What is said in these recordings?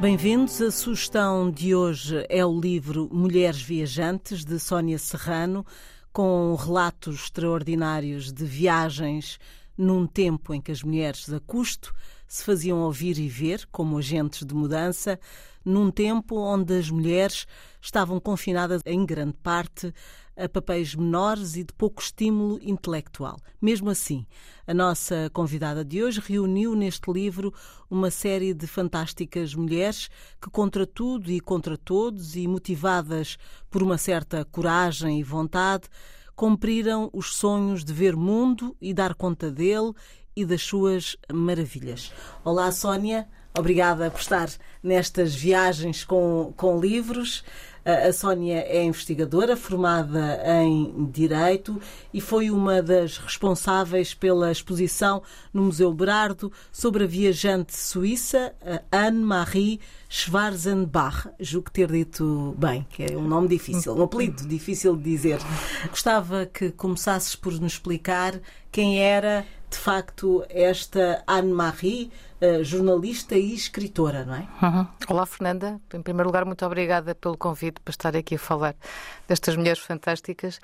Bem-vindos. A sugestão de hoje é o livro Mulheres Viajantes, de Sónia Serrano, com relatos extraordinários de viagens num tempo em que as mulheres a custo se faziam ouvir e ver como agentes de mudança, num tempo onde as mulheres estavam confinadas em grande parte a papéis menores e de pouco estímulo intelectual. Mesmo assim, a nossa convidada de hoje reuniu neste livro uma série de fantásticas mulheres que, contra tudo e contra todos, e motivadas por uma certa coragem e vontade, cumpriram os sonhos de ver mundo e dar conta dele e das suas maravilhas. Olá, Sónia. Obrigada por estar nestas viagens com, com livros. A Sónia é investigadora formada em Direito e foi uma das responsáveis pela exposição no Museu Berardo sobre a viajante suíça Anne-Marie Schwarzenbach. Julgo ter dito bem, que é um nome difícil, um apelido difícil de dizer. Gostava que começasses por nos explicar quem era de facto esta Anne-Marie uh, jornalista e escritora, não é? Uhum. Olá, Fernanda. Em primeiro lugar, muito obrigada pelo convite para estar aqui a falar destas mulheres fantásticas.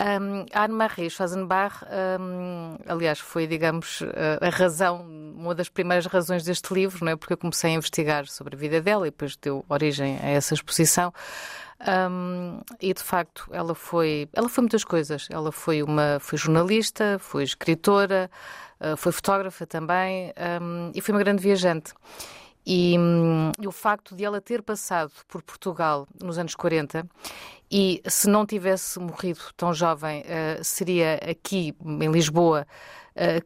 Um, Anne-Marie Schwarzenbach, um, aliás, foi, digamos, a razão, uma das primeiras razões deste livro, não é? Porque eu comecei a investigar sobre a vida dela e depois deu origem a essa exposição. Um, e de facto ela foi ela foi muitas coisas. Ela foi uma foi jornalista foi escritora uh, foi fotógrafa também um, e foi uma grande viajante. E, um, e, o facto de ela ter passado por Portugal nos anos 40 e se não tivesse morrido tão jovem uh, seria aqui em Lisboa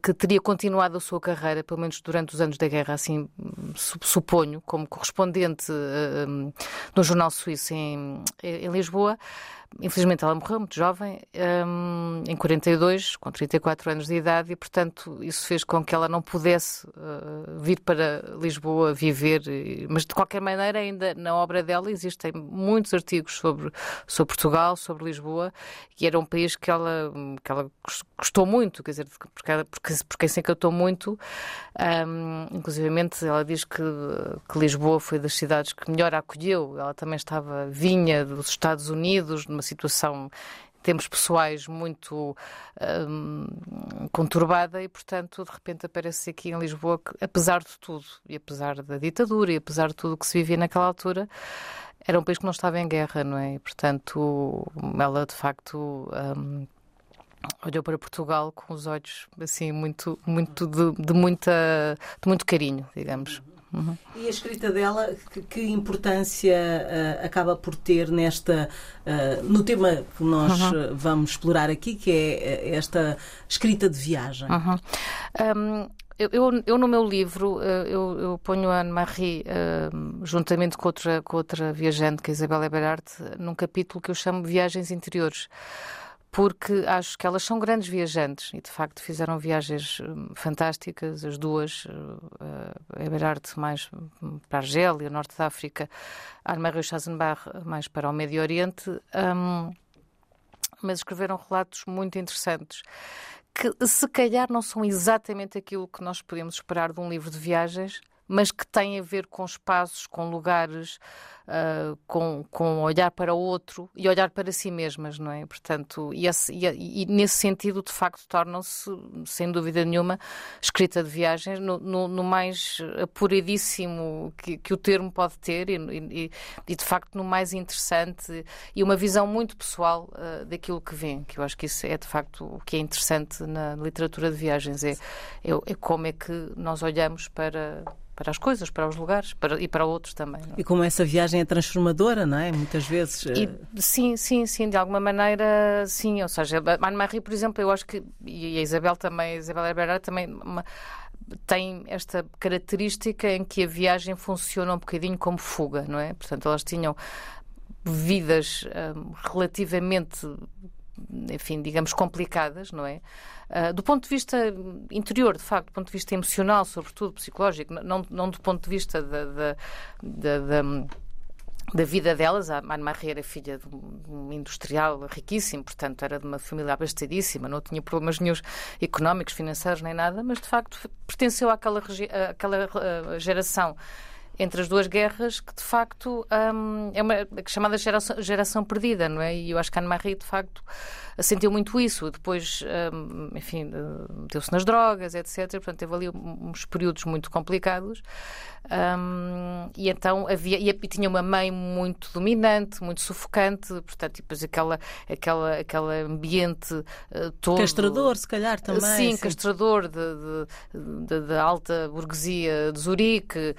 que teria continuado a sua carreira, pelo menos durante os anos da guerra, assim suponho, como correspondente uh, um, no jornal suíço em, em Lisboa. Infelizmente ela morreu muito jovem, em 42, com 34 anos de idade, e portanto isso fez com que ela não pudesse vir para Lisboa viver. Mas de qualquer maneira, ainda na obra dela existem muitos artigos sobre, sobre Portugal, sobre Lisboa, que era um país que ela, que ela gostou muito, quer dizer, porque, porque, porque se encantou muito. Um, ela diz que, que Lisboa foi das cidades que melhor a acolheu. Ela também estava vinha dos Estados Unidos, numa situação temos pessoais muito hum, conturbada e, portanto, de repente aparece aqui em Lisboa que, apesar de tudo, e apesar da ditadura e apesar de tudo que se vivia naquela altura, era um país que não estava em guerra, não é? E, portanto, ela de facto. Hum, olhou para Portugal com os olhos assim muito muito de, de muita de muito carinho digamos Uhum. E a escrita dela, que, que importância uh, acaba por ter nesta uh, no tema que nós uhum. vamos explorar aqui, que é esta escrita de viagem? Uhum. Um, eu, eu, no meu livro, eu, eu ponho a Anne-Marie, uh, juntamente com outra, com outra viajante, que é a Isabela Eberhardt, num capítulo que eu chamo Viagens Interiores porque acho que elas são grandes viajantes e de facto fizeram viagens hum, fantásticas, as duas, a Eberhard mais para a Argélia, Norte da África, a Anne-Marie Chazenbach mais para o Médio Oriente, um, mas escreveram relatos muito interessantes que se calhar não são exatamente aquilo que nós podemos esperar de um livro de viagens, mas que têm a ver com espaços, com lugares, uh, com, com olhar para o outro e olhar para si mesmas, não é? Portanto, e, esse, e, e nesse sentido, de facto, tornam-se, sem dúvida nenhuma, escrita de viagens no, no, no mais apuradíssimo que, que, o termo pode ter e, e, e, de facto, no mais interessante e uma visão muito pessoal uh, daquilo que vem, que eu acho que isso é, de facto, o que é interessante na literatura de viagens, é, é, é como é que nós olhamos para para as coisas, para os lugares para, e para outros também. É? E como essa viagem é transformadora, não é? Muitas vezes. E, eh, sim, sim, sim, de alguma maneira, sim. Ou seja, a Anne-Marie, por exemplo, eu acho que, e a Isabel também, a Isabel Herrera também. Uma, tem esta característica em que a viagem funciona um bocadinho como fuga, não é? Portanto, elas tinham vidas um, relativamente enfim, digamos, complicadas, não é? Uh, do ponto de vista interior, de facto, do ponto de vista emocional, sobretudo psicológico, não, não do ponto de vista da, da, da, da da vida delas. A Anne-Marie era filha de um industrial riquíssimo, portanto era de uma família abastecedíssima, não tinha problemas nenhums económicos, financeiros nem nada, mas de facto pertenceu àquela, àquela uh, geração entre as duas guerras que de facto um, é uma chamada geração, geração perdida, não é? E eu acho que Anne-Marie de facto sentiu muito isso. Depois, um, enfim, meteu-se nas drogas, etc. Portanto, teve ali uns períodos muito complicados. Um, e então havia e tinha uma mãe muito dominante, muito sufocante, portanto, e depois aquela, aquela, aquele ambiente uh, todo. Castrador, se calhar também. Sim, sim. castrador de, alta burguesia de Zurique,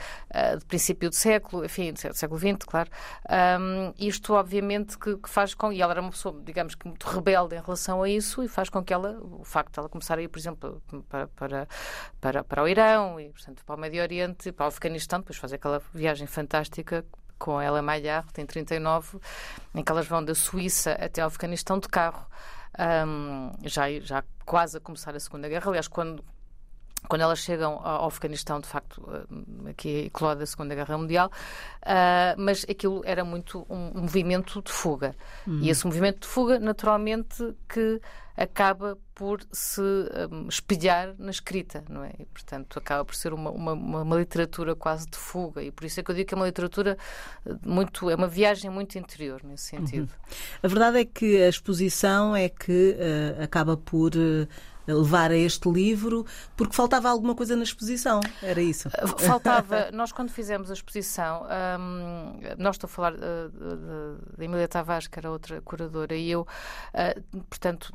de princípio do século, enfim, do século XX, claro. Um, isto, obviamente, que, que, faz com. E ela era uma pessoa, digamos que muito rebelde em relação a isso e faz com que ela, o facto de ela começar a ir, por exemplo, para, para, para, para o Irão e, portanto, para o Médio Oriente, para o Afeganistão depois faz aquela viagem fantástica com ela Maillard, tem 39, em que elas vão da Suíça até ao Afeganistão de carro, um, já, já quase a começar a Segunda Guerra. Aliás, quando, quando elas chegam ao Afeganistão, de facto, aqui eclode a Segunda Guerra Mundial, uh, mas aquilo era muito um movimento de fuga. Uhum. E esse movimento de fuga, naturalmente, que acaba por se um, espelhar na escrita, não é? E, portanto, acaba por ser uma, uma, uma, literatura quase de fuga e por isso é que eu digo que é uma literatura eh, muito, é uma viagem muito interior nesse sentido. Uhum. A verdade é que a exposição é que uh, acaba por uh, levar a este livro, porque faltava alguma coisa na exposição, era isso? Uh, faltava, nós quando fizemos a exposição, um, nós estou a falar uh, da Emília Tavares, que era outra curadora, e eu, uh, portanto,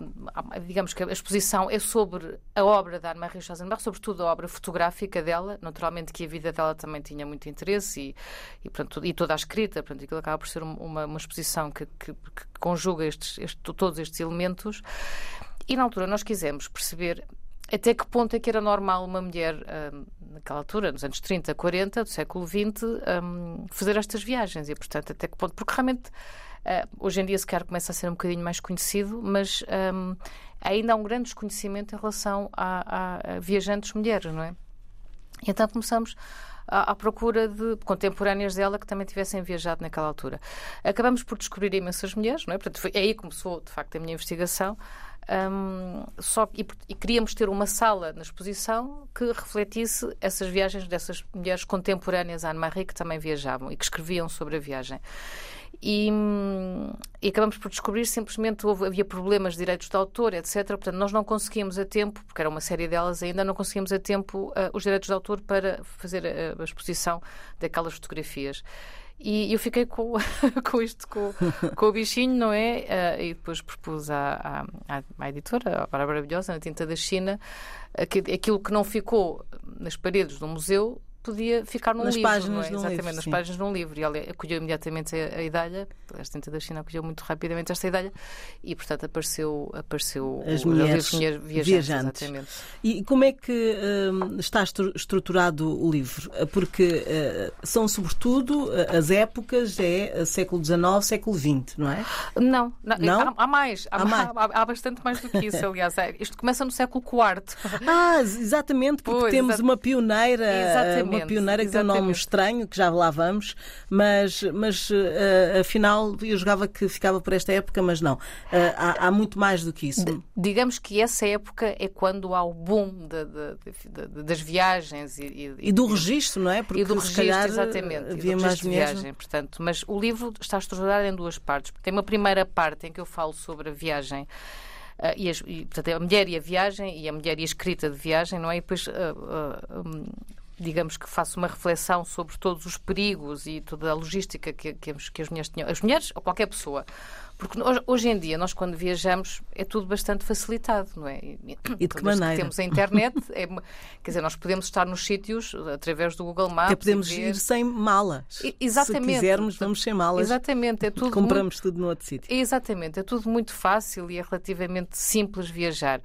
digamos que a exposição é sobre a obra da Anne-Marie Schwarzenbach, sobretudo a obra fotográfica dela, naturalmente que a vida dela também tinha muito interesse e, e, portanto, e toda a escrita, portanto, aquilo acaba por ser uma, uma exposição que, que, que conjuga estes, este, todos estes elementos. E na altura nós quisemos perceber até que ponto é que era normal uma mulher, hum, naquela altura, nos anos 30, 40 do século XX, hum, fazer estas viagens. E, portanto, até que ponto. Porque realmente, uh, hoje em dia, se calhar começa a ser um bocadinho mais conhecido, mas hum, ainda há um grande desconhecimento em relação a, a, a viajantes mulheres, não é? E então começamos à, procura de contemporâneas dela que também tivessem viajado naquela altura. Acabamos por descobrir imensas mulheres, não é? Portanto, foi aí começou, de facto, a minha investigação. Um, só, e, e, queríamos ter uma sala na exposição que refletisse essas viagens dessas mulheres contemporâneas à Anne-Marie que também viajavam e que escreviam sobre a viagem. E, e, acabamos por descobrir simplesmente houve, havia problemas de direitos de autor, etc. Portanto, nós não conseguíamos a tempo, porque era uma série delas ainda, não conseguimos a tempo uh, os direitos de autor para fazer a, a exposição daquelas fotografias. E eu fiquei com, com isto, com, com o bichinho, não é? Uh, e depois propus à, à, à editora, à Bárbara Maravilhosa, na Tinta da China, aquilo que não ficou nas paredes do museu podia ficar num nas livro. Páginas é? Exatamente, livro, nas sim. páginas de um livro. E ela acolheu imediatamente a, a ideia, a Tinta da China acolheu muito rapidamente esta ideia e, portanto, apareceu, apareceu As o, mulheres, viajantes. viajantes. E como é que uh, está estruturado o livro? Porque uh, são, sobretudo, as épocas, é século XIX, século XX, não é? Não, não, não? Há, há, mais. Há, há, mais. Há, há, bastante mais do que isso, aliás. É, isto começa no século IV. Ah, exatamente, porque pois, temos uma pioneira, exatamente, uma pioneira que tem um nome estranho, que já lá vamos, mas, mas uh, afinal eu jogava que ficava por esta época, mas não. Uh, há, há, muito mais do que isso. D digamos que essa época é quando há o boom de, de, de, das viagens e, e, e, do registro, não é? Porque e do registro, calhar, exatamente. Havia mais de viagem, portanto. Mas o livro está estruturado em duas partes. Tem uma primeira parte em que eu falo sobre a viagem Uh, e, as, e, portanto, a mulher e a viagem, e a mulher e a escrita de viagem, não é? E depois uh, uh, um, digamos que faço uma reflexão sobre todos os perigos e toda a logística que, que, que as mulheres tinham. As mulheres ou qualquer pessoa. Porque hoje, em dia, nós quando viajamos, é tudo bastante facilitado, não é? E, de que maneira? Que temos a internet, é, quer dizer, nós podemos estar nos sítios através do Google Maps. Até podemos ir sem malas. E, exatamente. Se quisermos, vamos sem malas. Exatamente. É tudo Compramos muito... tudo no outro sítio. Exatamente. É tudo muito fácil e é relativamente simples viajar.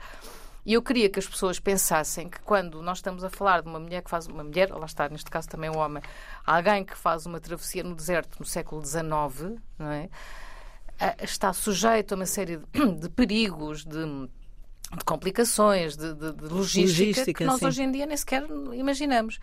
E eu queria que as pessoas pensassem que quando nós estamos a falar de uma mulher que faz uma mulher, lá está, neste caso também um homem, alguém que faz uma travessia no deserto no século XIX, não é? está sujeito a uma série de, de perigos, de, de complicações, de, de, de logística, logística, que nós sim. hoje em dia nem sequer imaginamos.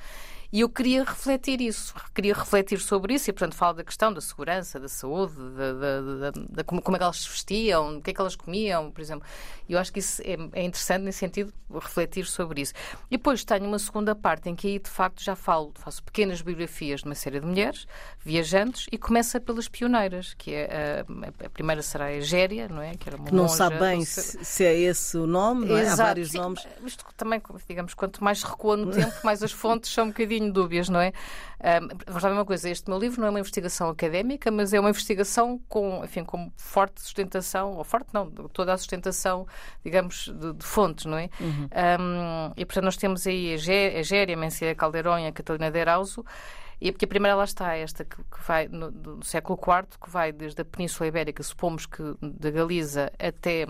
E eu queria refletir isso, queria refletir sobre isso e, portanto, falo da questão da segurança, da saúde, da, da, da, da como, como, é que elas se vestiam, o que é que elas comiam, por exemplo. E eu acho que isso é, é, interessante nesse sentido, refletir sobre isso. E depois tenho uma segunda parte em que aí, de facto, já falo, faço pequenas biografias de uma série de mulheres, viajantes, e começa pelas pioneiras, que é a, a primeira será a Egéria, não é? Que era uma que não sabe bem se, se, é esse o nome, não é? Há vários Sim, nomes. Isto também, digamos, quanto mais recua no tempo, mais as fontes são um bocadinho dúbias, não é? Um, vamos lá ver uma coisa, este meu livro não é uma investigação académica, mas é uma investigação com, enfim, com forte sustentação, ou forte não, toda a sustentação, digamos, de, de fontes, não é? Uhum. Um, e portanto nós temos aí a Géria, a Mencia Caldeirão e a Catalina de Erauso, e porque a primeira lá está, esta que, que vai no, do século IV, que vai desde a Península Ibérica, supomos que da Galiza até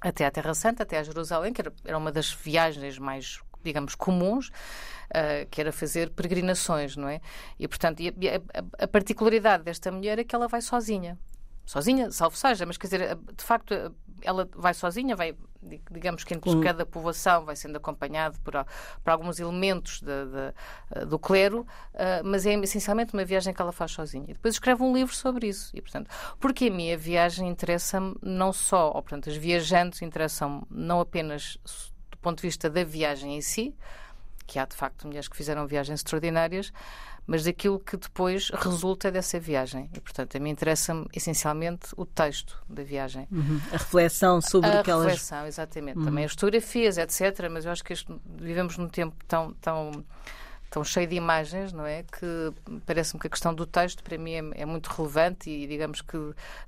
até à Terra Santa, até a Jerusalém, que era uma das viagens mais, digamos, comuns, uh, que era fazer peregrinações, não é? E, portanto, e a, a, particularidade desta mulher é que ela vai sozinha. Sozinha, salvo seja, mas quer dizer, de facto, ela vai sozinha, vai, digamos que entre cada povoação vai sendo acompanhado por, por alguns elementos de, de, eh, do clero, uh, mas é essencialmente uma viagem que ela faz sozinha. Depois escreve um livro sobre isso. E, portanto, porque a minha viagem interessa-me não só, ou, portanto, as viajantes interessam não apenas ponto de vista da viagem em si, que há de facto mulheres que fizeram viagens extraordinárias, mas daquilo que depois resulta dessa viagem. E, portanto, a mim interessa-me essencialmente o texto da viagem. Uhum. A reflexão sobre a aquelas... A reflexão, exatamente. Uhum. Também as fotografias, etc. Mas eu acho que este, vivemos num tempo tão, tão tão cheio de imagens, não é? Que parece-me que a questão do texto para mim é, é, muito relevante e digamos que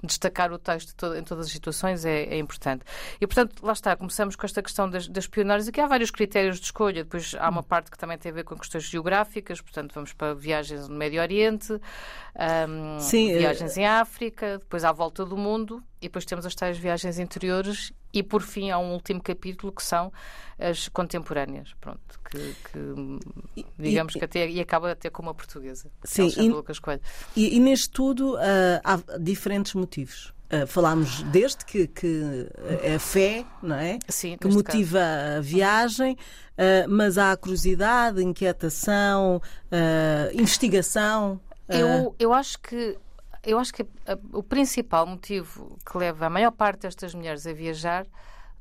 destacar o texto em todas as situações é, é, importante. E portanto, lá está, começamos com esta questão das, das pioneiras. Aqui há vários critérios de escolha. Depois há uma parte que também tem a ver com questões geográficas, portanto, vamos para viagens no Médio Oriente, Sim, eh, viagens em África, depois à volta do mundo e depois temos as tais viagens interiores e por fim há um último capítulo que são as contemporâneas, pronto, que, que digamos e, que até e acaba até com uma portuguesa. Sim, e, e, e, neste tudo uh, há diferentes motivos. Uh, falámos desde que, que é a fé, não é? Sim, que motiva caso. a viagem, uh, mas há a curiosidade, inquietação, investigação. Eu, eu acho que eu acho que a, o principal motivo que leva a maior parte destas mulheres a viajar,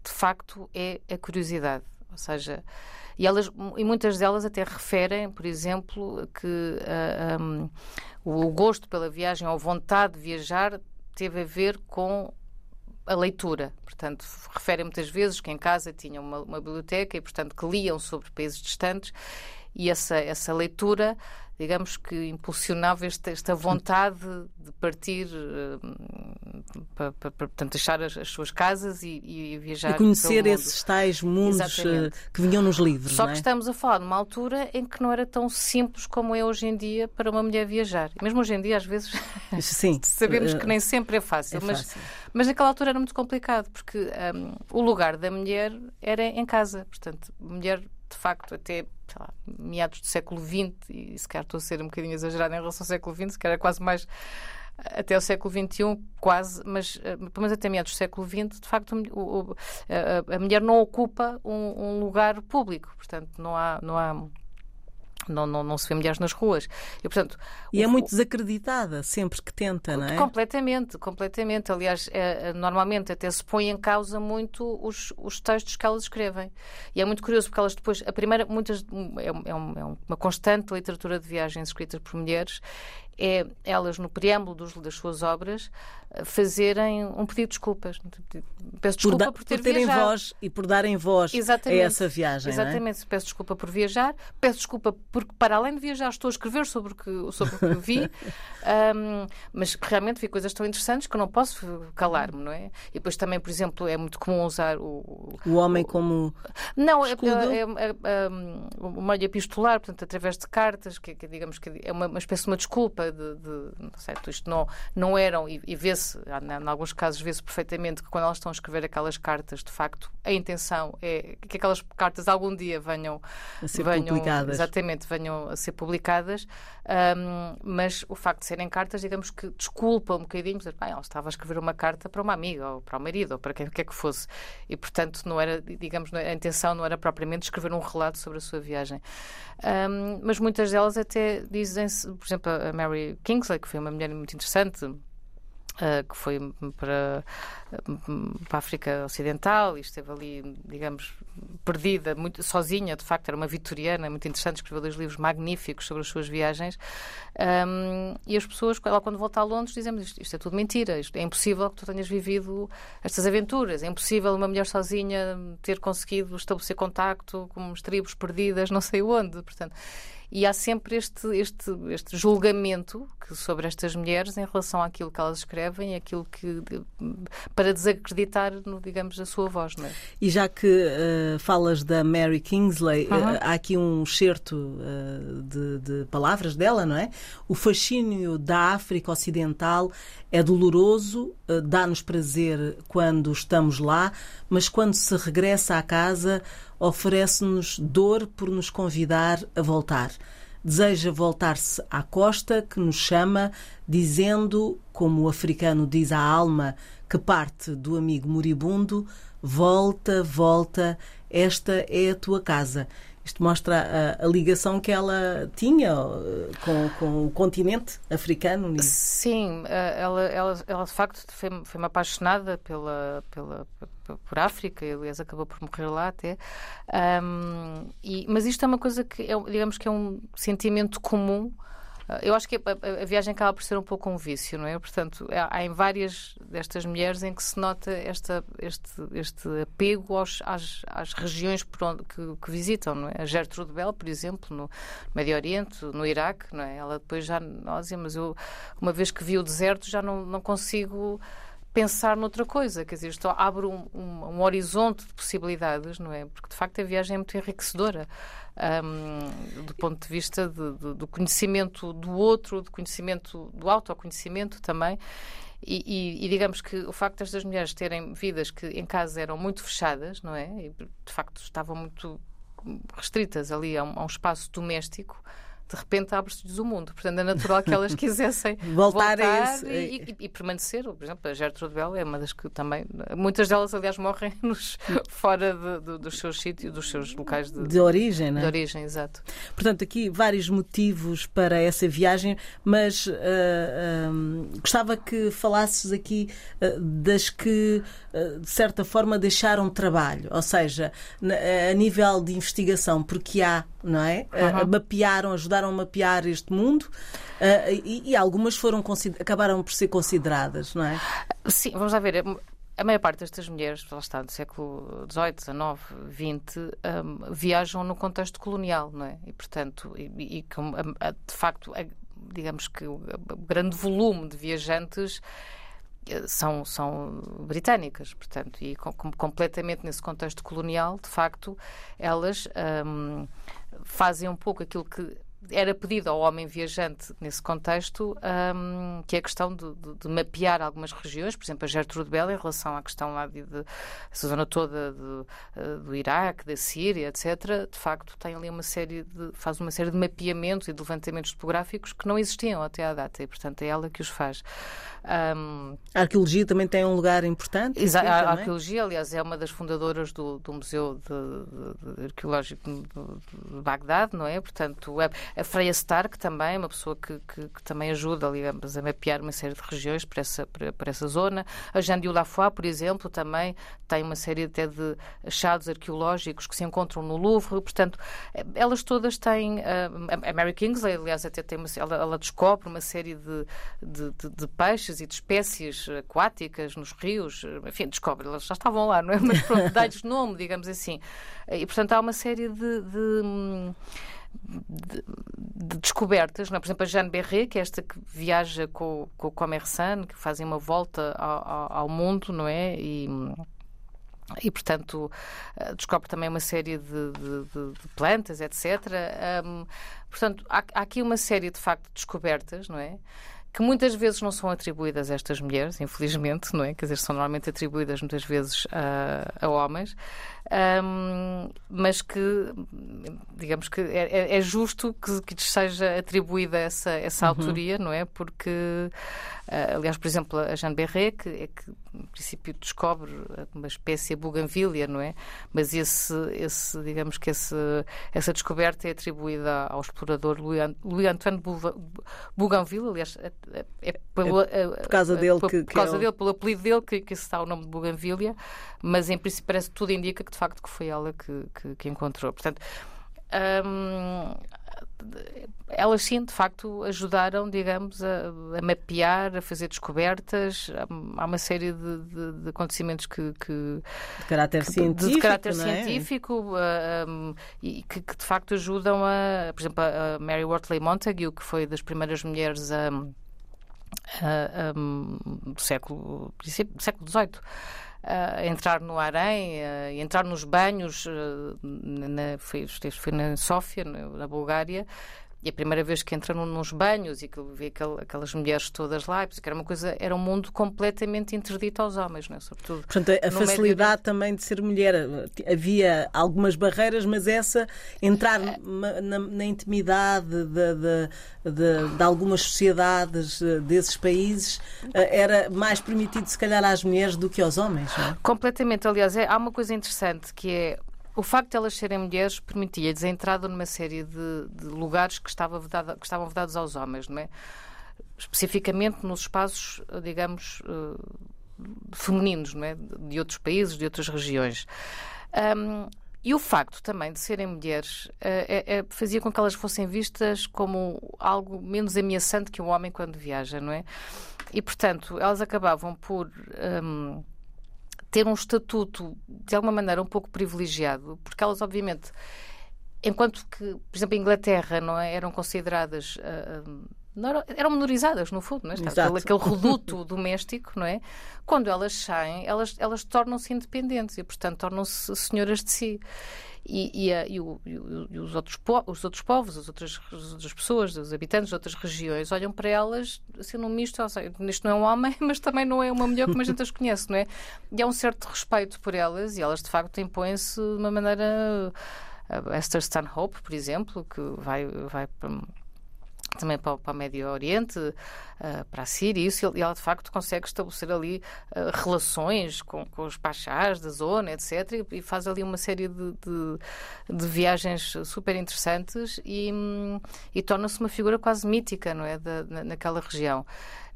de facto, é a curiosidade. Ou seja, e, elas, e muitas delas até referem, por exemplo, que uh, ah, um, o gosto pela viagem ou a vontade de viajar teve a ver com a leitura. Portanto, referem muitas vezes que em casa tinham uma, uma biblioteca e, portanto, que liam sobre países distantes e essa, essa leitura digamos que impulsionava esta, esta vontade de partir uh, para, para, para portanto, deixar as, as, suas casas e, e viajar. E conhecer esses tais mundos eh, Exatamente. que vinham nos livros. Só é? que estamos a falar numa altura em que não era tão simples como é hoje em dia para uma mulher viajar. Mesmo hoje em dia, às vezes, sabemos que nem sempre é fácil, é mas, fácil. mas naquela altura era muito complicado, porque um, o lugar da mulher era em casa. Portanto, mulher de facto, até lá, meados do século XX, e se calhar estou a ser um bocadinho exagerada em relação ao século XX, se calhar é quase mais até o século XXI, quase, mas eh, pelo menos até meados do século XX, de facto, o, o, a, a, mulher não ocupa um, um, lugar público, portanto, não há. Não há não, não, não se vê mulheres nas ruas. E, portanto, e é o, é muito desacreditada sempre que tenta, não é? Completamente, completamente. Aliás, é, é, normalmente até se põe em causa muito os, os textos que elas escrevem. E é muito curioso porque elas depois, a primeira, muitas, é, é, é uma constante literatura de viagens escritas por mulheres, é elas, no preâmbulo dos, das suas obras, fazerem um pedido de desculpas. Peço desculpa por, por ter por terem viajado. voz e por darem voz Exatamente. a essa viagem. Exatamente. É? Peço desculpa por viajar, peço desculpa porque, para além de viajar, estou a escrever sobre o que, sobre o que vi, um, mas realmente vi coisas tão interessantes que eu não posso calar-me, não é? E depois também, por exemplo, é muito comum usar o. O homem o, como. Não, é, é, é, o meio epistolar, portanto, através de cartas, que, que digamos que é uma, uma espécie de uma desculpa de, de sei, isto não, não eram, e, e vê-se, em alguns casos vê-se perfeitamente que quando elas estão a escrever aquelas cartas, de facto, a intenção é que aquelas cartas algum dia venham a ser venham, publicadas. Exatamente, venham a ser publicadas, um, mas o facto de serem cartas, digamos que desculpa um bocadinho, dizer, bem, ela estava a escrever uma carta para uma amiga, ou para o marido, ou para quem quer que fosse, e portanto não era, digamos, a intenção não era propriamente escrever um relato sobre a sua viagem. Um, mas muitas delas até dizem, por exemplo, a Mary Kingsley, que foi uma mulher muito interessante, Uh, que foi para, para a África Ocidental e esteve ali, digamos, perdida, muito sozinha, de facto, era uma vitoriana muito interessante, escreveu dois livros magníficos sobre as suas viagens. Um, e as pessoas, ela quando volta a Londres, dizem isto, isto é tudo mentira, isto, é impossível que tu tenhas vivido estas aventuras, é impossível uma mulher sozinha ter conseguido estabelecer contacto com as tribos perdidas, não sei onde. Portanto, e há sempre este, este, este julgamento que, sobre estas mulheres em relação àquilo que elas escrevem, aquilo que para desacreditar, no, digamos, a sua voz. Não é? E já que uh, falas da Mary Kingsley, uhum. uh, há aqui um certo uh, de, de, palavras dela, não é? O fascínio da África Ocidental é doloroso, dá-nos prazer quando estamos lá, mas quando se regressa à casa oferece-nos dor por nos convidar a voltar. Deseja voltar-se à costa que nos chama, dizendo, como o africano diz à alma que parte do amigo moribundo: Volta, volta, esta é a tua casa. Isto mostra a, a, ligação que ela tinha uh, com, com o continente africano. Sim, uh, ela, ela, ela de facto foi, foi uma apaixonada pela, pela, por África, e aliás acabou por morrer lá até. Um, e, mas isto é uma coisa que, é, digamos que é um sentimento comum eu acho que a, a, viagem acaba por ser um pouco um vício, não é? Portanto, há, há em várias destas mulheres em que se nota esta, este, este apego aos, às, às regiões onde, que, que, visitam, não é? A Gertrude Bell, por exemplo, no Médio Oriente, no Iraque, não é? Ela depois já, nossa, mas eu, uma vez que vi o deserto, já não, não consigo pensar noutra coisa, quer dizer, isto abre um, um, um, horizonte de possibilidades, não é? Porque de facto a viagem é muito enriquecedora um, do ponto de vista de, de, do conhecimento do outro, do conhecimento do autoconhecimento também. E, e, e, digamos que o facto destas mulheres terem vidas que em casa eram muito fechadas, não é? E, de facto estavam muito restritas ali a um, a um espaço doméstico de repente abre-se-lhes o mundo. Portanto, é natural que elas quisessem voltar, voltar a esse... e, e, e, permanecer. Por exemplo, a Gertrude Bell é uma das que também. Muitas delas, aliás, morrem nos, fora de, de, dos seus sítios, dos seus locais de, de origem, né? De origem, exato. Portanto, aqui vários motivos para essa viagem, mas uh, uh, gostava que falasses aqui uh, das que, de certa forma, deixaram trabalho, ou seja, a nível de investigação, porque há, não é? Uhum. mapearam, ajudaram ajudaram a mapear este mundo uh, e, e, algumas foram acabaram por ser consideradas, não é? Sim, vamos lá ver. A maior parte destas mulheres, lá está, do século XVIII, XIX, XX, um, viajam no contexto colonial, não é? E, portanto, e, e de facto, digamos que o grande volume de viajantes eh, são, são britânicas, portanto, e com, completamente nesse contexto colonial, de facto, elas um, fazem um pouco aquilo que era pedido ao homem viajante nesse contexto, um, que é a questão de, de, de, mapear algumas regiões, por exemplo, a Gertrude Bell, em relação à questão lá de, de essa zona toda de, do Iraque, da Síria, etc., de facto tem ali uma série de, faz uma série de mapeamentos e de levantamentos topográficos que não existiam até à data, e portanto é ela que os faz. Um, a arqueologia também tem um lugar importante? Exa a, a arqueologia, aliás, é uma das fundadoras do, do Museu Arqueológico de, Bagdade, não é? Portanto, é, a Freya Stark também, uma pessoa que, que, que, também ajuda, digamos, a mapear uma série de regiões para essa, para, para essa zona. A Jean de Lafoy, por exemplo, também tem uma série até de achados arqueológicos que se encontram no Louvre. Portanto, elas todas têm. A Mary Kingsley, aliás, até tem uma, ela, ela descobre uma série de, de, de, de peixes e de espécies aquáticas nos rios, enfim, descobre, elas já estavam lá, não é? Mas pronto, dá-lhes nome, digamos assim. E, portanto, há uma série de, de de, de, descobertas, não é? por exemplo, a Jeanne Berret, que é esta que viaja com, com o Commerçant, que fazem uma volta ao, ao, mundo, não é? E, e, portanto, eh, descobre também uma série de, de, de plantas, etc. Um, portanto, há, há, aqui uma série, de facto, de descobertas, não é? Que muitas vezes não são atribuídas a estas mulheres, infelizmente, não é? Quer dizer, são normalmente atribuídas muitas vezes a, a homens um, mas que, digamos que é, é, é justo que, que lhes seja atribuída essa, essa uhum. autoria, não é? Porque, uh, aliás, por exemplo, a Jeanne Berret, que, é que, no princípio, descobre uma espécie de buganvília, não é? Mas esse, esse digamos que esse, essa descoberta é atribuída ao explorador Louis-Antoine Bougainville, aliás, é, é, é pelo, é por causa dele, por, que, por causa dele, pelo apelido dele, que, que está o nome de Bougainvillea, mas em princípio parece que tudo indica que de facto que foi ela que, que, que encontrou. Portanto, hum, elas sim, de facto, ajudaram, digamos, a, a, mapear, a fazer descobertas. Há uma série de, de, de acontecimentos que, que, de caráter que, científico, de, caráter é? científico um, e que, que, de facto ajudam a, por exemplo, a Mary Wortley Montague, que foi das primeiras mulheres a, a, do século, século XVIII uh, entrar no harém, uh, entrar nos banhos, uh, na, foi, foi na Sófia, na Bulgária, e a primeira vez que entra nos banhos e que vê aquelas mulheres todas lá, que era uma coisa, era um mundo completamente interdito aos homens, não é? sobretudo. Portanto, a facilidade também de ser mulher, havia algumas barreiras, mas essa, entrar na, na intimidade de, de, de, de, algumas sociedades eh, desses países eh, era mais permitido, se calhar, às mulheres do que aos homens, não é? Completamente. Aliás, é, há uma coisa interessante que é o facto de elas serem mulheres permitia-lhes a entrada numa série de, de lugares que, estava que estavam vedados aos homens, não é? Especificamente nos espaços, digamos, uh, femininos, não é? De outros países, de outras regiões. Um, e o facto também de serem mulheres uh, é, é, fazia com que elas fossem vistas como algo menos ameaçante que um homem quando viaja, não é? E, portanto, elas acabavam por. Um, ter um estatuto de alguma maneira um pouco privilegiado, porque elas, obviamente, enquanto que, por exemplo, a Inglaterra não é, eram consideradas. Uh, não eram, menorizadas, no fundo, não é? aquele, aquele reduto doméstico, não é? Quando elas saem, elas, elas tornam-se independentes e, portanto, tornam-se senhoras de si. E, e, a, e, o, e os, outros po os outros povos, as outras, as outras pessoas, os habitantes de outras regiões, olham para elas sendo um misto. Ou seja, isto não é um homem, mas também não é uma mulher como a gente as conhece, não é? E há um certo respeito por elas e elas, de facto, impõem-se de uma maneira. Esther Stanhope, por exemplo, que vai, vai também para, para o Médio Oriente, uh, para a Síria, e, isso, e ela de facto consegue estabelecer ali uh, relações com, com os pachás da zona, etc., e, faz ali uma série de, de, de viagens super interessantes e, e torna-se uma figura quase mítica, não é, da, naquela região.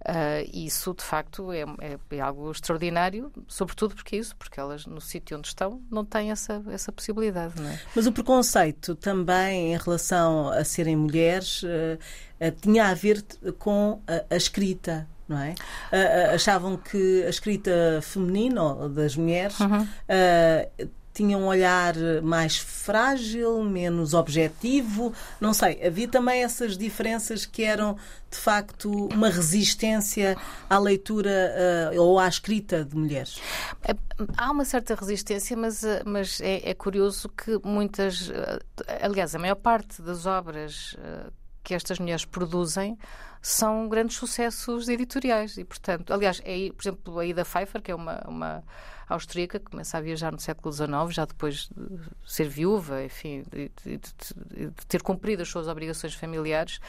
Uh, isso, de facto, é, é, é, algo extraordinário, sobretudo porque é isso, porque elas, no sítio onde estão, não têm essa, essa possibilidade. É? Mas o preconceito também em relação a serem mulheres uh, uh, tinha a ver com a, a escrita. Não é? achavam que a escrita feminina das mulheres uhum tinha um olhar mais frágil, menos objetivo, não sei. Havia também essas diferenças que eram de facto uma resistência à leitura uh, ou à escrita de mulheres. É, há uma certa resistência, mas, eh, mas é, é curioso que muitas, eh, aliás, a maior parte das obras que estas mulheres produzem são grandes sucessos editoriais e, portanto, aliás, é, por exemplo, a Ida Pfeiffer, que é uma, uma austríaca que começa a viajar no século XIX, já depois de ser viúva, enfim, de, de, de, de ter cumprido as suas obrigações familiares.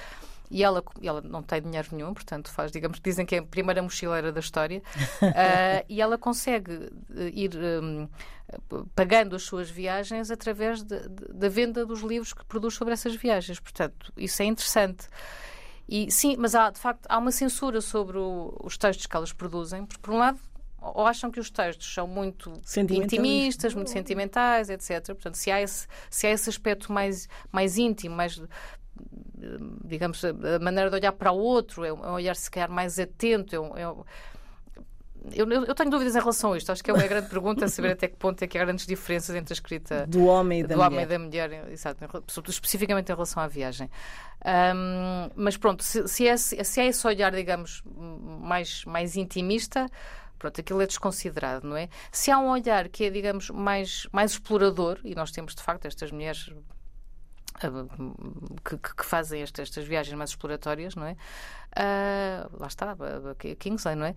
E ela, ela não tem dinheiro nenhum, portanto faz, digamos, dizem que é a primeira mochileira da história, uh, e ela consegue eh, ir um, pagando as suas viagens através da venda dos livros que produz sobre essas viagens. Portanto, isso é interessante. E sim, mas há, de facto, há uma censura sobre o, os textos que elas produzem, porque, por um lado, ou acham que os textos são muito intimistas, muito sentimentais, etc. Portanto, se há esse, se há esse aspecto mais, mais íntimo, mais digamos, a maneira de olhar para o outro, é um olhar se calhar mais atento, é um, é um, eu, eu, tenho dúvidas em relação a isto. Acho que é uma grande pergunta saber até que ponto é que há grandes diferenças entre a escrita do homem e da, do mulher. Homem e da mulher exato, especificamente em relação à viagem. Um, mas pronto, se, se, é, se é esse olhar, digamos, mais, mais intimista, Pronto, aquilo é desconsiderado, não é? Se há um olhar que é, digamos, mais, mais explorador, e nós temos de facto estas mulheres que, que, fazem estas, estas, viagens mais exploratórias, não é? Uh, lá está, a Kingsley, não é?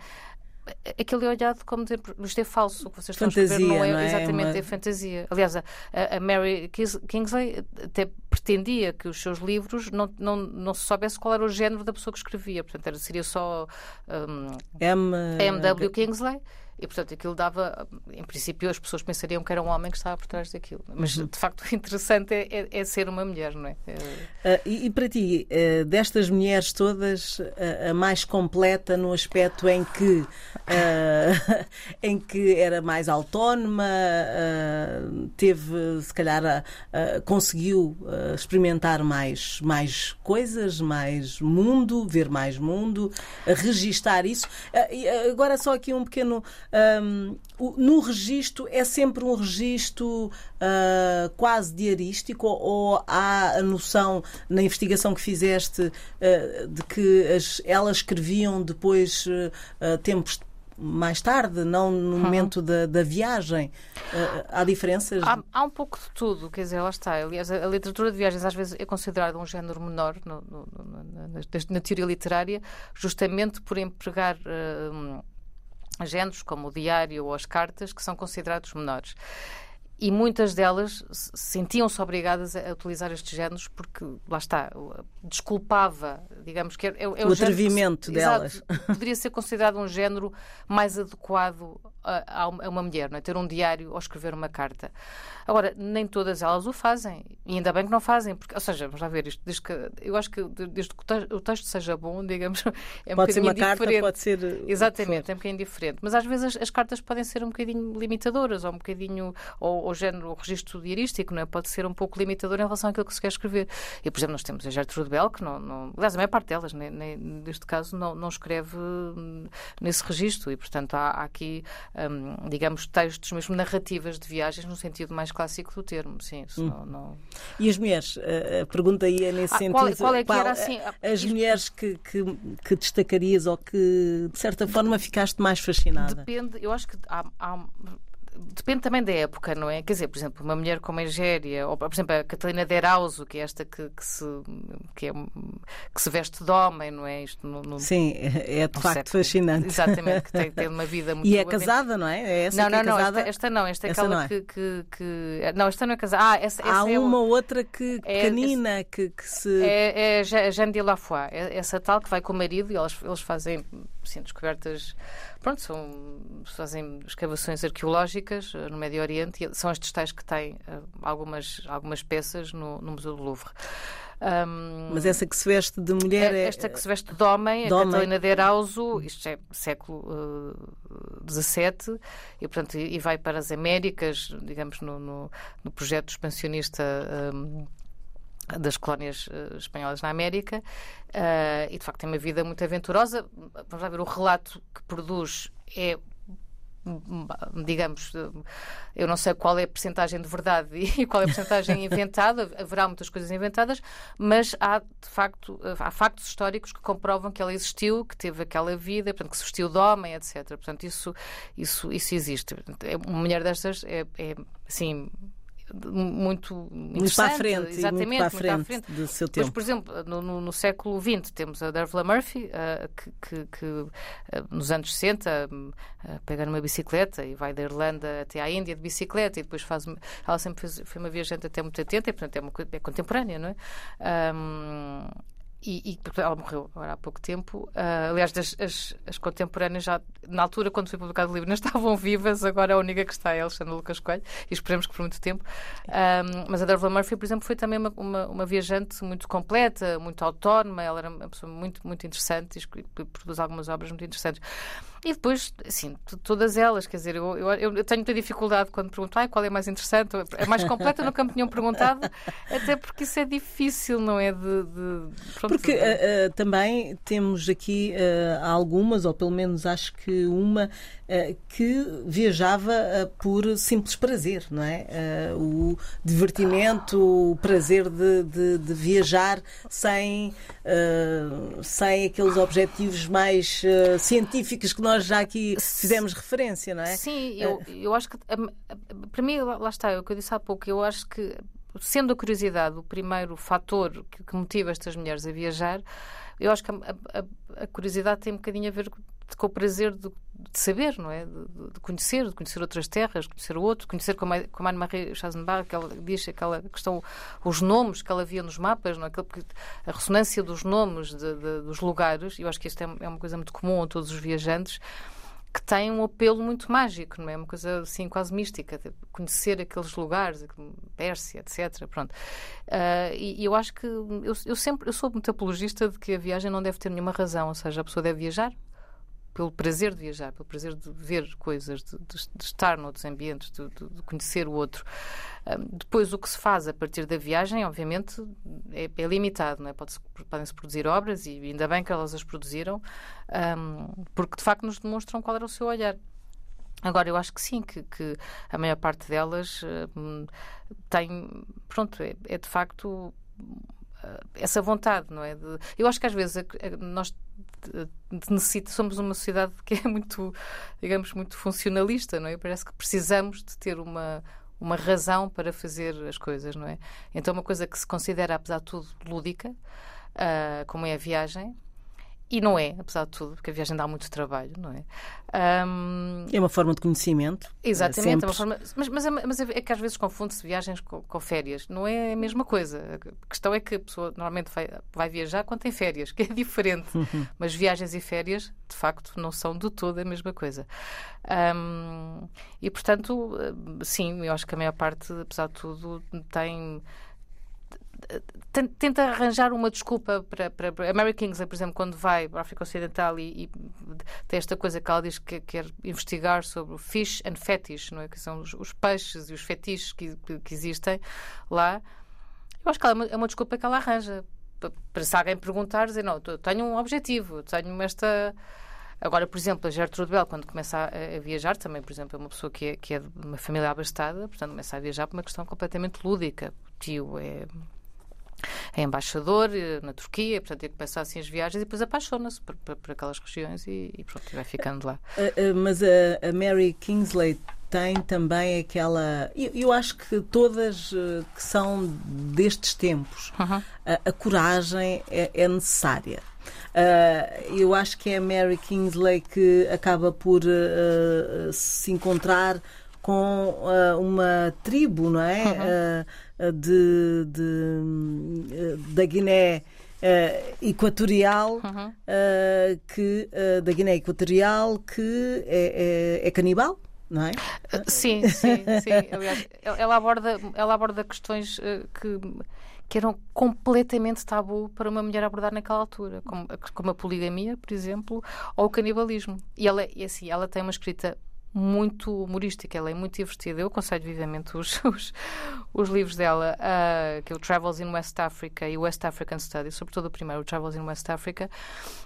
aquele é olhado como dizer, isto é falso, o que vocês fantasia, estão a escrever não é, não é? exatamente Uma... é fantasia. Aliás, a, a, Mary Kingsley até pretendia que os seus livros não, não, não se soubesse qual era o género da pessoa que escrevia, portanto era, seria só um, M... M.W. Kingsley e, portanto, aquilo dava. Em princípio, as pessoas pensariam que era um homem que estava por trás daquilo. Mas, uhum. de facto, o interessante é, é, é ser uma mulher, não é? Uh, e, e, para ti, uh, destas mulheres todas, uh, a mais completa no aspecto em que, em que era mais autónoma, teve, se calhar, conseguiu experimentar mais, mais coisas, mais mundo, ver mais mundo, registar isso. agora, só aqui um pequeno um, no registro é sempre um registro uh, quase diarístico ou há a noção na investigação que fizeste uh, de que as, elas escreviam depois uh, tempos mais tarde, não no uhum. momento da, da viagem. Uh, há diferenças? Há, há, um pouco de tudo, quer dizer, lá está. Aliás, a, a literatura de viagens às vezes é considerada um género menor no, no, no, na, na, teoria literária, justamente por empregar. Uh, géneros como o diário ou as cartas, que são considerados menores e muitas delas sentiam-se obrigadas a utilizar estes géneros porque, lá está, desculpava, digamos que é, é o, o atrevimento delas. Exato, poderia ser considerado um género mais adequado a, a uma mulher, não é? ter um diário ou escrever uma carta. Agora, nem todas elas o fazem, e ainda bem que não fazem, porque, ou seja, vamos lá ver isto, desde que, eu acho que desde que o texto seja bom, digamos, é um pode ser uma carta, pode ser. Exatamente, é um bocadinho diferente. Mas às vezes as, as, cartas podem ser um bocadinho limitadoras, ou um bocadinho. Ou, o género, o registro diarístico, não é? pode ser um pouco limitador em relação àquilo que se quer escrever. E, por exemplo, nós temos a Gertrude Bell, que não, não aliás, a maior parte delas, nem, nem, neste caso, não, não escreve hum, nesse registro e, portanto, há, há aqui, um, digamos, textos, mesmo narrativas de viagens, no sentido mais clássico do termo, sim. Hum. Não, não... E as mulheres? A pergunta aí é nesse ah, sentido. Qual, qual, é que qual, era assim? As isto... mulheres que, que, que, destacarias ou que, de certa forma, ficaste mais fascinada? Depende, eu acho que há, há depende também da época, não é? Quer dizer, por exemplo, uma mulher como a Egéria, ou por exemplo a Catalina Derauso, que é esta que, que, se, que, é, que se veste de homem, não é? Isto no, no, Sim, é de facto fascinante. Exatamente, que tem, tem uma vida muito E é casada, não é? é essa não, não, é não, esta, esta, não, esta é esta aquela é. Que, que, que, Não, esta não é casada. Ah, essa, Há essa é uma é outra que é, canina que, que se. É, é Jeanne de Lafoy, essa tal que vai com o marido e eles, eles fazem assim, descobertas pronto, são, fazem escavações arqueológicas eh, no Médio Oriente e são estes tais que têm uh, algumas, algumas peças no, no Museu do Louvre. Um, Mas essa que se veste de mulher é. Esta que se veste de homem, de a homem. Catalina de Erauso, isto é século XVII, uh, e, portanto, e vai para as Américas, digamos, no, no, no projeto expansionista. Um, das colónias uh, espanholas na América uh, e de facto tem uma vida muito aventurosa. Vamos lá ver, o relato que produz é digamos, eu não sei qual é a percentagem de verdade e qual é a percentagem inventada, haverá muitas coisas inventadas, mas há de facto há factos históricos que comprovam que ela existiu, que teve aquela vida, portanto, que se vestiu de homem, etc. Portanto, isso, isso, isso existe. Uma mulher destas é, é muito muito para a frente, exatamente, muito para a frente, frente. do seu tempo. Mas, por exemplo, no, no, no século XX temos a Dervla Murphy, uh, que, que, que uh, nos anos 60 uh, pega numa bicicleta e vai da Irlanda até à Índia de bicicleta e depois faz. Ela sempre fez, foi uma viajante até muito atenta e, portanto, é, uma, é contemporânea, não é? Um, e, e ela morreu agora há pouco tempo. Uh, aliás, das, as, as, contemporâneas já, na altura, quando foi publicado o livro, não estavam vivas, agora a única que está é Alexandra Lucas Coelho, e esperemos que por muito tempo. Um, mas a Darla Murphy, por exemplo, foi também uma, uma, uma, viajante muito completa, muito autónoma, ela era uma pessoa muito, muito interessante e produz algumas obras muito interessantes. E depois, assim, todas elas, quer dizer, eu, eu, eu tenho muita dificuldade quando pergunto ah, qual é mais interessante, é mais completa, nunca me tinham perguntado, até porque isso é difícil, não é? De, de pronto, Porque uh, uh, também temos aqui uh, algumas, ou pelo menos acho que uma, que viajava por simples prazer, não é? o divertimento, o prazer de, de, de viajar sem, sem aqueles objetivos mais científicos que nós já aqui fizemos referência, não é? Sim, eu, eu acho que, para mim, lá está, é o que eu disse há pouco, eu acho que sendo a curiosidade o primeiro fator que, que motiva estas mulheres a viajar, eu acho que a, a, a curiosidade tem um bocadinho a ver com o prazer de, de saber, não é? De, de, conhecer, de conhecer outras terras, conhecer o outro, conhecer como, a, como a Anne-Marie Schassenbach, que ela diz aquela questão, os nomes que ela via nos mapas, não é? a ressonância dos nomes de, dos lugares, eu acho que isto é, é uma coisa muito comum a todos os viajantes, que tem um apelo muito mágico, não é? Uma coisa assim quase mística, de conhecer aqueles lugares, Pérsia, etc. Pronto. Uh, e, e, eu acho que eu, eu, sempre eu sou muito apologista de que a viagem não deve ter nenhuma razão, ou seja, a pessoa deve viajar pelo prazer de viajar, pelo prazer de ver coisas, de, de, de estar noutros ambientes, de, de conhecer o outro. Depois, o que se faz a partir da viagem, obviamente, é, é limitado. Não é? Pode Podem-se produzir obras, e ainda bem que elas as produziram, um, porque de facto nos demonstram qual era o seu olhar. Agora, eu acho que sim, que, que a maior parte delas tem, pronto, é, é de facto essa vontade, não é? De, eu acho que às vezes nós necessita, somos uma sociedade que é muito, digamos, muito funcionalista, não é? Parece que precisamos de ter uma uma razão para fazer as coisas, não é? Então uma coisa que se considera, apesar de tudo, lúdica, uh, como é a viagem, e não é, apesar de tudo, porque a viagem dá muito trabalho, não é? Um... É uma forma de conhecimento. Exatamente, é uma forma... mas, mas, é, mas, é que às vezes confunde-se viagens com, com, férias. Não é a mesma coisa. A questão é que a pessoa normalmente vai, vai viajar quando tem férias, que é diferente. mas viagens e férias, de facto, não são de todo a mesma coisa. Um... E, portanto, sim, eu acho que a maior parte, apesar de tudo, tem tenta arranjar uma desculpa para, para, para a Mary por exemplo, quando vai para a África Ocidental e, e, tem esta coisa que ela diz que quer investigar sobre o fish and fetish, não é? que são os, os peixes e os fetiches que, que, existem lá. Eu acho que é uma, é uma desculpa que ela arranja para, para se alguém perguntar, dizer, não, tenho um objetivo, tenho esta... Agora, por exemplo, a Gertrude Bell, quando começa a, a, viajar, também, por exemplo, é uma pessoa que é, que é de uma família abastada, portanto, começa a viajar por uma questão completamente lúdica. O tio é é embaixador eh, na Turquia, portanto, ele começa assim as viagens e depois apaixona-se por, por, por, aquelas regiões e, e pronto, vai ficando lá. Uh, uh, mas a, a, Mary Kingsley tem também aquela. Eu, eu acho que todas uh, que são destes tempos, -huh. a, a, coragem é, é necessária. eu acho que é a Mary Kingsley que acaba por se encontrar com uma tribo, não é? eh, de, de, da Guiné uh, Equatorial, uhum. uh, que, uh, da Guiné Equatorial, que é, é, é canibal. Não é? Sim, sim, sim. Aliás, ela aborda, ela aborda questões que, que eram completamente tabu para uma mulher abordar naquela altura, como, como a poligamia, por exemplo, ou o canibalismo. E ela, e assim, ela tem uma escrita muito humorística, ela é muito divertida. Eu aconselho vivamente os, os, os livros dela, uh, que é o Travels in West Africa e o West African Studies, sobretudo o primeiro, o Travels in West Africa,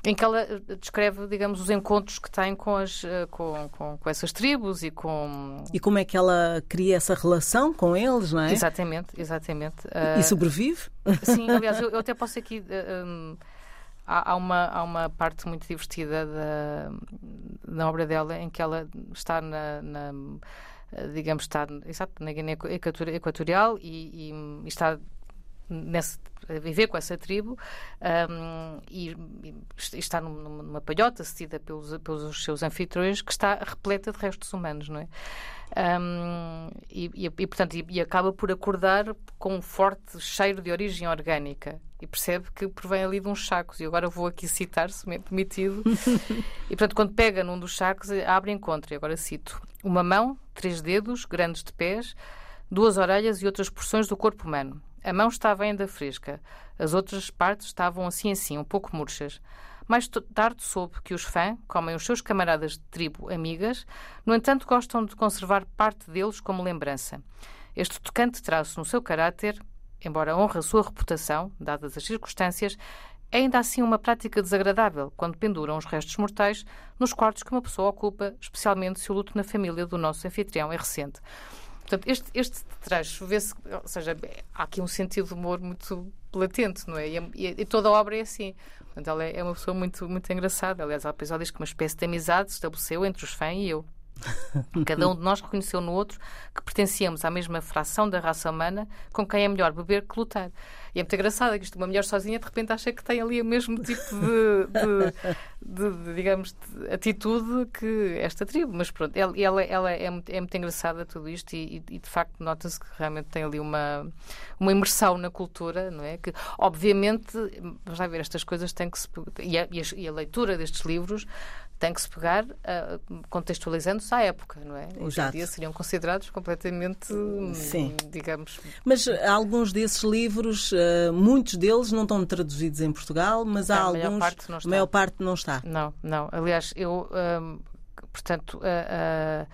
em que ela ah, descreve, digamos, os encontros que tem com, as, uh, com, com, com, essas tribos e com... E como é que ela cria essa relação com eles, não é? Exatamente, exatamente. Uh, e sobrevive? Sim, aliás, eu, eu até posso aqui... Um, há, uma, há uma parte muito divertida da, da obra dela em que ela está na, na digamos, está exato, na Guiné Equatorial e, e, está nesse, a viver com essa tribo um, e, e, está numa, numa palhota cedida pelos, pelos seus anfitriões que está repleta de restos humanos, não é? Um, e, e, e, portanto, e, e, acaba por acordar com um forte cheiro de origem orgânica e percebe que provém ali de uns sacos. E agora vou aqui citar, se me é permitido. e portanto, quando pega num dos sacos, abre e encontra, e agora cito: uma mão, três dedos, grandes de pés, duas orelhas e outras porções do corpo humano. A mão estava ainda fresca, as outras partes estavam assim assim, um pouco murchas. Mais tarde soube que os fãs comem os seus camaradas de tribo amigas, no entanto gostam de conservar parte deles como lembrança. Este tocante traço no seu caráter, embora honre a sua reputação, dadas as circunstâncias, é ainda assim uma prática desagradável quando penduram os restos mortais nos quartos que uma pessoa ocupa, especialmente se o luto na família do nosso anfitrião é recente. Portanto, este, este trecho vê-se, ou seja, há aqui um sentido de humor muito latente, não é? E, e, e toda a obra é assim. Portanto, ela é, é uma pessoa muito, muito engraçada. Aliás, há episódios que uma espécie de amizade se estabeleceu entre os fãs e eu. Cada um de nós reconheceu no outro que pertencíamos à mesma fração da raça humana com quem é melhor beber que lutar. E é muito engraçado que isto, uma mulher sozinha, de repente acha que tem ali o mesmo tipo de, de, de, de digamos, de atitude que esta tribo. Mas pronto, ela, ela é, muito, é, muito, engraçada tudo isto e, e de facto nota-se que realmente tem ali uma, uma imersão na cultura, não é? Que obviamente, vamos lá ver, estas coisas têm que se. E a, e a leitura destes livros tem que se pegar uh, contextualizando-se à época, não é? Hoje em dia seriam considerados completamente, Sim. digamos... Mas alguns desses livros, uh, muitos deles não estão traduzidos em Portugal, mas há alguns... A maior parte não está. maior parte não está. Não, não. Aliás, eu, um, portanto... Uh,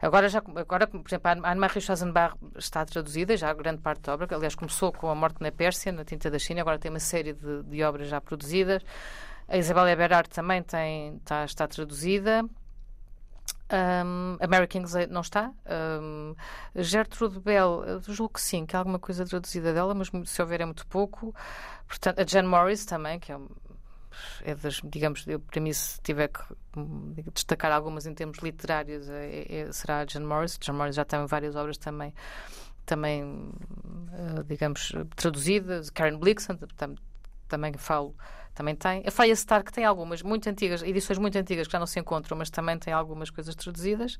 Agora, já, agora, por exemplo, a Anne-Marie Schwarzenbach está traduzida, já a grande parte da obra, aliás começou com A Morte na Pérsia, na Tinta da China, agora tem uma série de, de obras já produzidas. A Isabel Eberhard também tem, está, está traduzida. Um, a Mary Kingsley não está. Um, Gertrude Bell, julgo que sim, que há alguma coisa traduzida dela, mas se houver é muito pouco. Portanto, a Jan Morris também, que é, é das, digamos, eu, para mim, se tiver que hum, destacar algumas em termos literários, é, é, será a Jan Morris. Jan Morris já tem várias obras também, também uh, digamos, traduzidas. Karen Blixen, também falo também tem. A Freya Stark tem algumas muito antigas, edições muito antigas que já não se encontram, mas também tem algumas coisas traduzidas.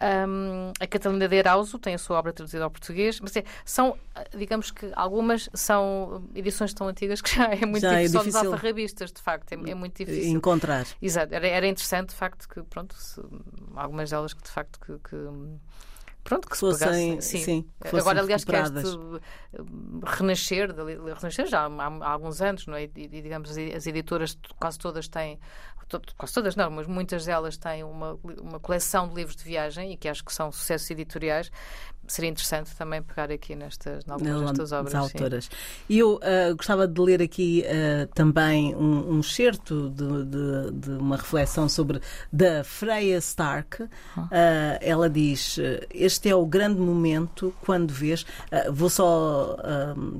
Um, a Catalina de Arauso tem a sua obra traduzida ao português, mas é, são, digamos que algumas são edições tão antigas que já é muito já difícil, é difícil. são alfarrabistas, de facto, é, é, muito difícil. Encontrar. Exato, era, era interessante, de facto, que, pronto, se, algumas delas que, de facto, que, que pronto, que se fossem, pegassem. Sim. sim que Agora, aliás, que este renascer, renascer já há, há, alguns anos, não é? E, digamos, as editoras quase todas têm, quase todas não, mas muitas delas têm uma, uma coleção de livros de viagem e que acho que são sucessos editoriais seria interessante também pegar aqui nestas, em algumas destas obras. autoras. E eu uh, gostava de ler aqui uh, também um, um excerto de, de, de, uma reflexão sobre da Freya Stark. Uh, ela diz: Este é o grande momento quando vês. vou só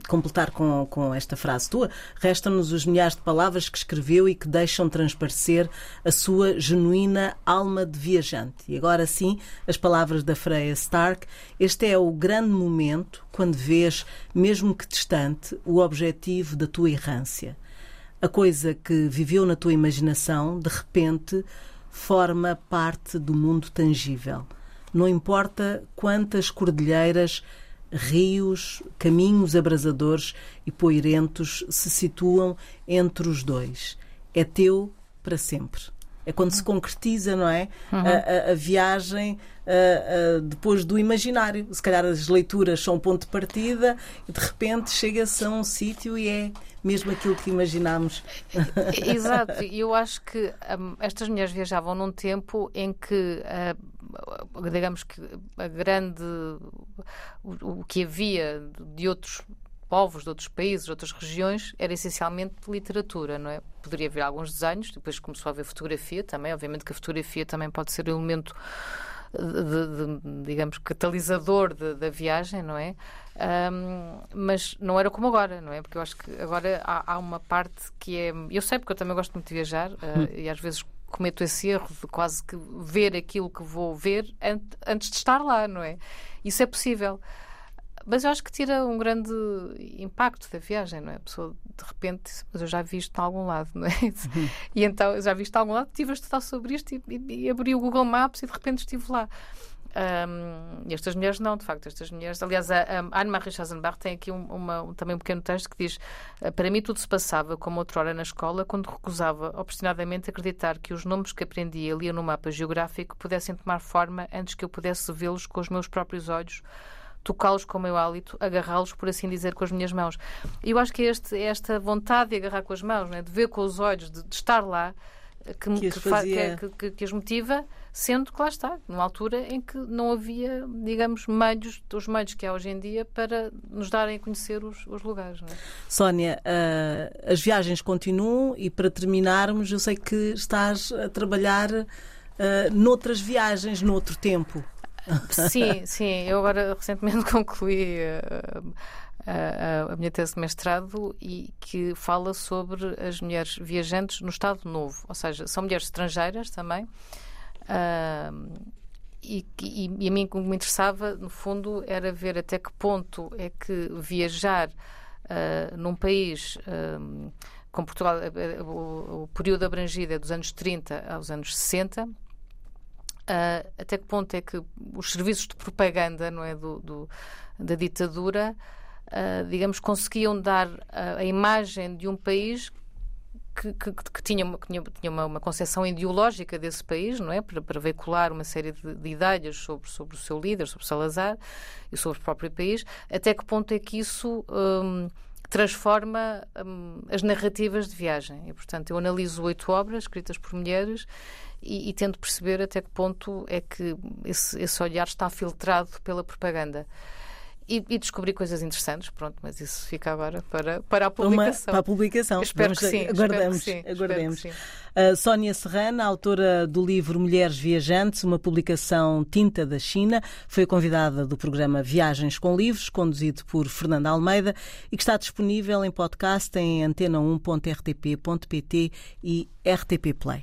completar com, com esta frase tua. Restam-nos os milhares de palavras que escreveu e que deixam transparecer a sua genuína alma de viajante. E agora sim, as palavras da Freya Stark. Este este é o grande momento, quando vês, mesmo que distante, o objetivo da tua errância. A coisa que viveu na tua imaginação, de repente, forma parte do mundo tangível. Não importa quantas cordilheiras, rios, caminhos abrasadores e poeirentos se situam entre os dois. É teu para sempre. É quando se concretiza, não é? Uhum. A, a, a, viagem uh, uh, depois do imaginário. Se calhar as leituras são um ponto de partida e de repente chega-se a um sítio e é mesmo aquilo que imaginámos. Exato. E eu acho que um, estas mulheres viajavam num tempo em que, uh, digamos que a grande. O, o que havia de outros povos de outros países, de outras regiões, era essencialmente literatura, não é? Poderia haver alguns desenhos, depois começou a haver fotografia também, obviamente que a fotografia também pode ser elemento de, de, digamos, catalisador da viagem, não é? Um, mas não era como agora, não é? Porque eu acho que agora há, há uma parte que é. Eu sei porque eu também gosto muito de viajar uh, e às vezes cometo esse erro de quase que ver aquilo que vou ver antes de estar lá, não é? Isso é possível. Mas eu acho que tira um grande impacto da viagem, não é? A pessoa, de repente, mas eu já vi isto em algum lado, não é? Uhum. E então, já vi isto em algum lado, estive a estudar sobre isto e, e, e abri o Google Maps e de repente estive lá. Um, estas mulheres não, de facto, estas mulheres. Aliás, a, a Anne-Marie Schwarzenbach tem aqui um, uma, um, também um pequeno texto que diz: Para mim, tudo se passava como outrora na escola, quando recusava obstinadamente acreditar que os nomes que aprendia lia no mapa geográfico pudessem tomar forma antes que eu pudesse vê-los com os meus próprios olhos tocá-los com o meu hálito, agarrá-los, por assim dizer, com as minhas mãos. E eu acho que é este, esta vontade de agarrar com as mãos, né, de ver com os olhos, de, de estar lá, que, que, que, fazia... que, que, as motiva, sendo que lá está, numa altura em que não havia, digamos, meios, os meios que há hoje em dia para nos darem a conhecer os, os lugares. É? Sónia, uh, as viagens continuam e para terminarmos, eu sei que estás a trabalhar uh, noutras viagens, noutro tempo. Sim, sim. Eu agora recentemente concluí uh, a, a, minha tese de mestrado e que fala sobre as mulheres viajantes no Estado Novo, ou seja, são mulheres estrangeiras também. Uh, e, e, e, a mim o que me interessava, no fundo, era ver até que ponto é que viajar uh, num país uh, com Portugal, o, período abrangido é dos anos 30 aos anos 60, até que ponto é que os serviços de propaganda não é, do, do da ditadura uh, digamos, conseguiam dar a, a imagem de um país que, que, que, tinha, uma, tinha, tinha uma, uma, concepção ideológica desse país, não é? Para, para veicular uma série de, de, ideias sobre, sobre o seu líder, sobre Salazar e sobre o próprio país. Até que ponto é que isso um, transforma um, as narrativas de viagem? E, portanto, eu analiso oito obras escritas por mulheres e, e tento perceber até que ponto é que esse, esse olhar está filtrado pela propaganda e, e, descobri coisas interessantes, pronto, mas isso fica agora para, para a publicação. Uma, para a publicação. espero, que sim, aguardamos, que sim. Aguardemos. Que sim. Uh, Sónia Serrana, autora do livro Mulheres Viajantes, uma publicação tinta da China, foi convidada do programa Viagens com Livros, conduzido por Fernanda Almeida e que está disponível em podcast em antena1.rtp.pt e RTP Play.